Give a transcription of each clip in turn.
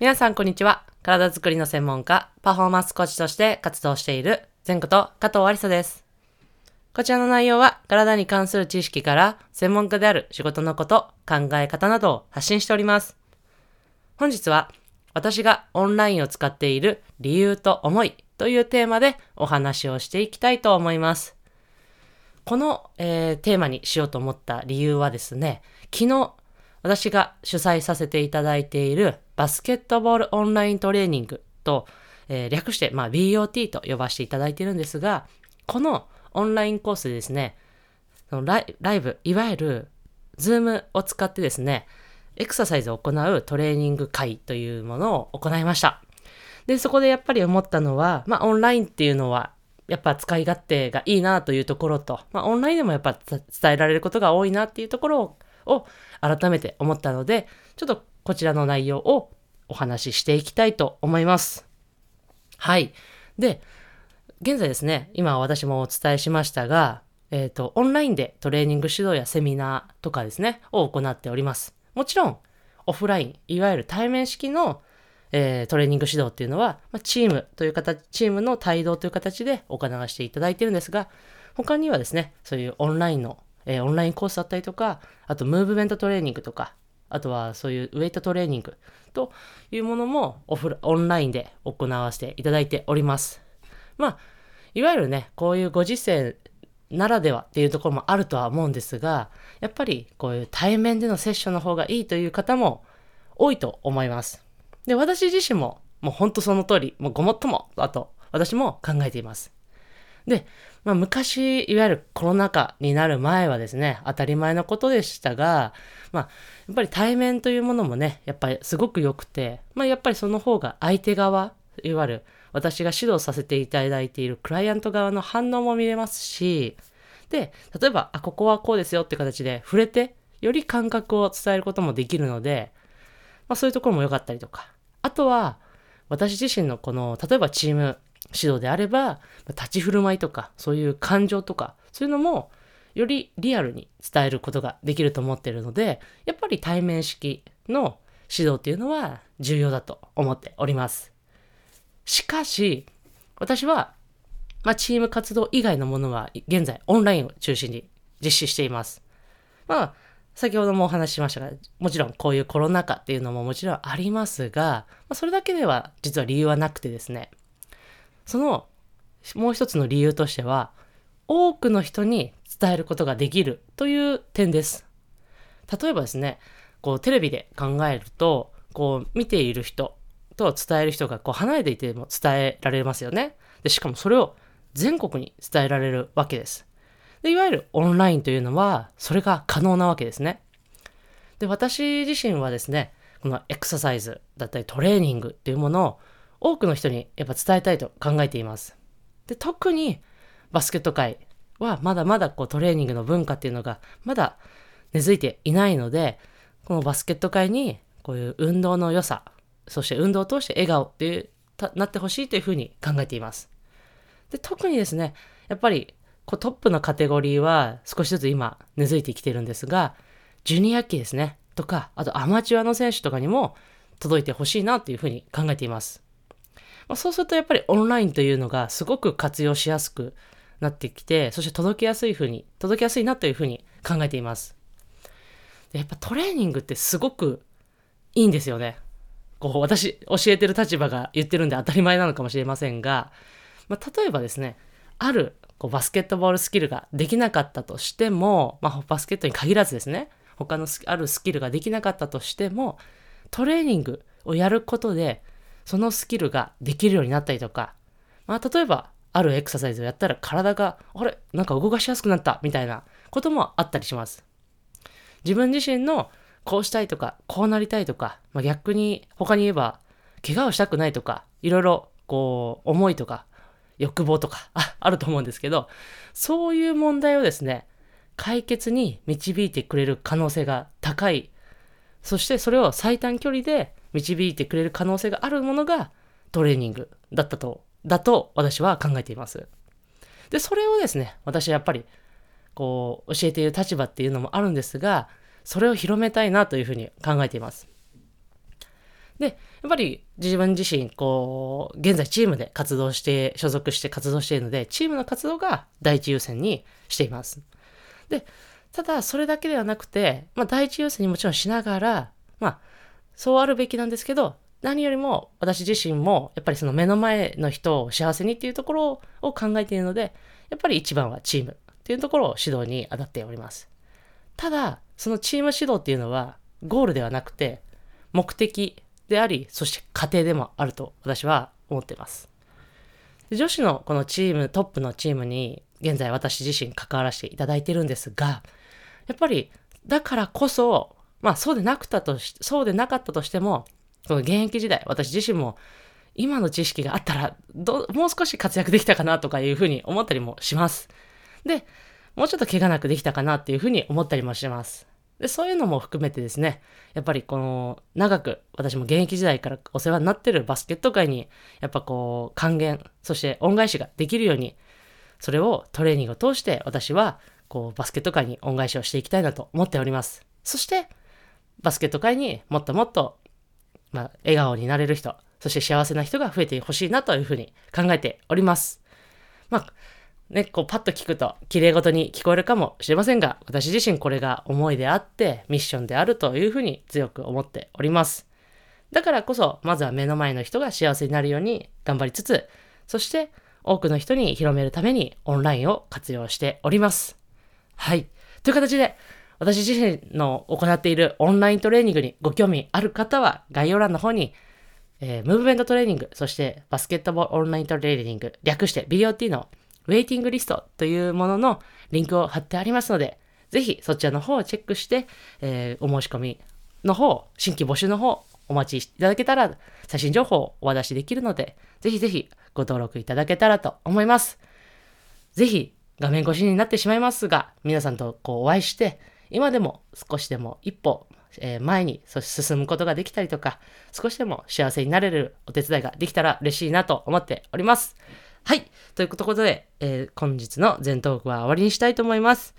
皆さんこんにちは。体づくりの専門家、パフォーマンスコーチとして活動している前こと加藤ありさです。こちらの内容は体に関する知識から専門家である仕事のこと、考え方などを発信しております。本日は私がオンラインを使っている理由と思いというテーマでお話をしていきたいと思います。この、えーテーマにしようと思った理由はですね、昨日私が主催させていただいているバスケットボールオンライントレーニングと、えー略して、まあ、BOT と呼ばせていただいているんですが、このオンラインコースでですね、ライライブ、いわゆる Zoom を使ってですね、エクササイズを行うトレーニング会というものを行いました。で、そこでやっぱり思ったのは、まあ、オンラインっていうのは、やっぱ使い勝手がいいなというところと、まあ、オンラインでもやっぱ伝えられることが多いなっていうところをを改めて思ったので、ちょっとこちらの内容をお話ししていきたいと思います。はい。で、現在ですね、今私もお伝えしましたが、えっ、と、オンラインでトレーニング指導やセミナーとかですね、を行っております。もちろん、オフライン、いわゆる対面式の、えートレーニング指導っていうのは、ま、チームという形、チームの帯同という形で行わせていただいてるんですが、他にはですね、そういうオンラインの、えーオンラインコースだったりとか、あとムーブメントトレーニングとか、あとはそういうウェイトトレーニングというものもオフオンラインで行わせていただいております。まあ、いわゆるね、こういうご時世ならではっていうところもあるとは思うんですが、やっぱりこういう対面でのセッションの方がいいという方も多いと思います。で、私自身ももうほんとその通り、もうごもっともだと私も考えています。で、まあ、昔、いわゆるコロナ禍になる前はですね、当たり前のことでしたが、まあ、やっぱり対面というものもね、やっぱりすごく良くて、まあ、やっぱりその方が相手側、いわゆる私が指導させていただいているクライアント側の反応も見れますし、で、例えば、あ、ここはこうですよって形で触れて、より感覚を伝えることもできるので、まあ、そういうところも良かったりとか。あとは、私自身のこの、例えばチーム指導であれば、立ち振る舞いとか、そういう感情とか、そういうのも、よりリアルに伝えることができると思っているので、やっぱり対面式の指導っていうのは重要だと思っております。しかし、私は、まあ、チーム活動以外のものは、現在、オンラインを中心に実施しています。まあ、先ほどもお話ししましたが、もちろんこういうコロナ禍っていうのももちろんありますが、まあ、それだけでは実は理由はなくてですね、そのもう一つの理由としては、多くの人に伝えることができるという点です。例えばですね、こうテレビで考えると、こう見ている人と伝える人がこう離れていても伝えられますよね。で、しかもそれを全国に伝えられるわけです。で、いわゆるオンラインというのは、それが可能なわけですね。で、私自身はですね、このエクササイズだったりトレーニングっていうものを多くの人にやっぱ伝えたいと考えています。で、特にバスケット界はまだまだこうトレーニングの文化っていうのがまだ根付いていないので、このバスケット界にこういう運動の良さ、そして運動を通して笑顔っていう、たなってほしいというふうに考えています。で、特にですね、やっぱりこうトップのカテゴリーは少しずつ今根付いてきてるんですが、ジュニア期ですね、とか、あとアマチュアの選手とかにも届いてほしいなというふうに考えています。まあ、そうするとやっぱりオンラインというのがすごく活用しやすくなってきて、そして届けやすいふうに、届けやすいなというふうに考えています。やっぱトレーニングってすごくいいんですよね。こう私、教えてる立場が言ってるんで当たり前なのかもしれませんが、まあ、例えばですね、あるこうバスケットボールスキルができなかったとしても、まあ、バスケットに限らずですね、他のあるスキルができなかったとしても、トレーニングをやることで、そのスキルができるようになったりとか、まあ、例えば、あるエクササイズをやったら体が、あれなんか動かしやすくなったみたいなこともあったりします。自分自身のこうしたいとか、こうなりたいとか、まあ、逆に他に言えば、怪我をしたくないとか、いろいろこう、思いとか、欲望とかああると思うんですけど、そういう問題をですね、解決に導いてくれる可能性が高い。そしてそれを最短距離で導いてくれる可能性があるものがトレーニングだったと、だと私は考えています。で、それをですね、私はやっぱり、こう、教えている立場っていうのもあるんですが、それを広めたいなというふうに考えています。で、やっぱり自分自身、こう、現在チームで活動して、所属して活動しているので、チームの活動が第一優先にしています。で、ただ、それだけではなくて、まあ、第一優先にもちろんしながら、まあ、そうあるべきなんですけど、何よりも私自身も、やっぱりその目の前の人を幸せにっていうところを考えているので、やっぱり一番はチームっていうところを指導に当たっております。ただ、そのチーム指導っていうのは、ゴールではなくて、目的であり、そして過程でもあると私は思っています。女子のこのチーム、トップのチームに現在私自身関わらせていただいてるんですが、やっぱりだからこそ、まあそうでなくたとし、そうでなかったとしても、この現役時代、私自身も今の知識があったらど、もう少し活躍できたかなとかいうふうに思ったりもします。で、もうちょっと怪我なくできたかなっていうふうに思ったりもします。で、そういうのも含めてですね、やっぱりこの、長く私も現役時代からお世話になってるバスケット界に、やっぱこう、還元、そして恩返しができるように、それをトレーニングを通して私は、こう、バスケット界に恩返しをしていきたいなと思っております。そして、バスケット界にもっともっと、まあ、笑顔になれる人、そして幸せな人が増えてほしいなというふうに考えております。まあ、ね、こうパッと聞くと綺麗事に聞こえるかもしれませんが、私自身これが思いであってミッションであるというふうに強く思っております。だからこそ、まずは目の前の人が幸せになるように頑張りつつ、そして多くの人に広めるためにオンラインを活用しております。はい。という形で、私自身の行っているオンライントレーニングにご興味ある方は概要欄の方に、えー、ムーブメントトレーニング、そしてバスケットボールオンライントレーニング、略して BOT のウェイティングリストというもののリンクを貼ってありますので、ぜひそちらの方をチェックして、えー、お申し込みの方、新規募集の方、お待ちいただけたら、最新情報をお渡しできるので、ぜひぜひご登録いただけたらと思います。ぜひ画面越しになってしまいますが、皆さんとこうお会いして、今でも少しでも一歩、え、前に進むことができたりとか、少しでも幸せになれるお手伝いができたら嬉しいなと思っております。はい。ということで、えー、本日の全トークは終わりにしたいと思います。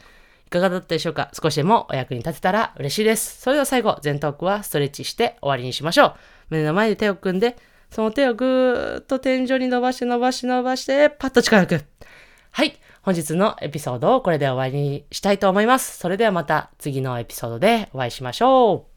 いかがだったでしょうか？少しでもお役に立てたら嬉しいです。それでは最後、全トークはストレッチして終わりにしましょう。胸の前で手を組んで、その手をぐーっと天井に伸ばして伸ばして伸ばして、パッと力抜く。はい。本日のエピソードをこれで終わりにしたいと思います。それではまた次のエピソードでお会いしましょう。